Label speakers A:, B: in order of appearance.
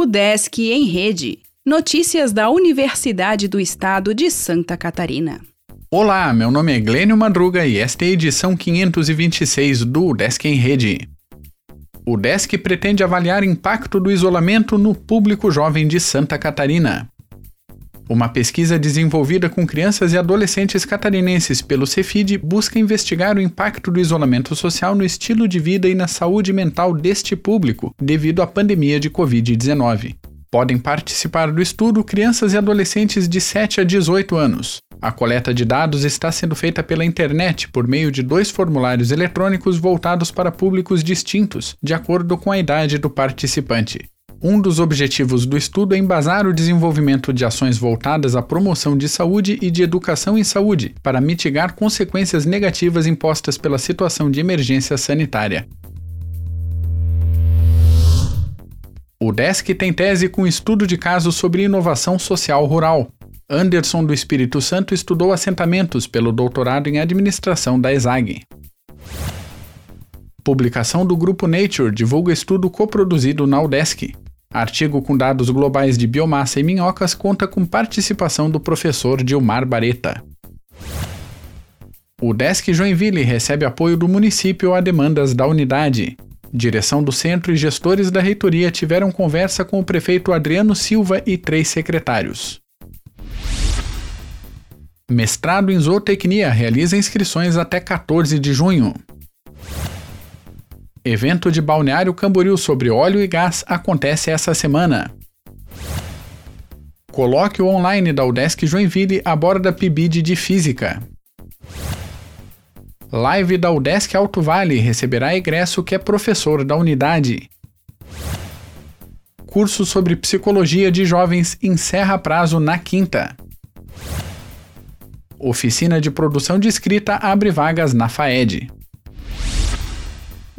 A: O Desk em Rede. Notícias da Universidade do Estado de Santa Catarina.
B: Olá, meu nome é Glênio Madruga e esta é a edição 526 do Desk em Rede. O Desk pretende avaliar impacto do isolamento no público jovem de Santa Catarina. Uma pesquisa desenvolvida com crianças e adolescentes catarinenses pelo Cefid busca investigar o impacto do isolamento social no estilo de vida e na saúde mental deste público devido à pandemia de Covid-19. Podem participar do estudo crianças e adolescentes de 7 a 18 anos. A coleta de dados está sendo feita pela internet por meio de dois formulários eletrônicos voltados para públicos distintos, de acordo com a idade do participante. Um dos objetivos do estudo é embasar o desenvolvimento de ações voltadas à promoção de saúde e de educação em saúde, para mitigar consequências negativas impostas pela situação de emergência sanitária. O DESC tem tese com estudo de casos sobre inovação social rural. Anderson do Espírito Santo estudou assentamentos pelo doutorado em administração da ESAG. Publicação do Grupo Nature divulga estudo coproduzido na UDESC. Artigo com dados globais de biomassa e minhocas conta com participação do professor Dilmar Bareta. O Desk Joinville recebe apoio do município a demandas da unidade. Direção do centro e gestores da reitoria tiveram conversa com o prefeito Adriano Silva e três secretários. Mestrado em Zootecnia realiza inscrições até 14 de junho. Evento de Balneário Camboriú sobre óleo e gás acontece essa semana. Colóquio online da UDESC Joinville aborda PIBID de Física. Live da UDESC Alto Vale receberá egresso que é professor da unidade. Curso sobre Psicologia de Jovens encerra prazo na quinta. Oficina de Produção de Escrita abre vagas na FAED.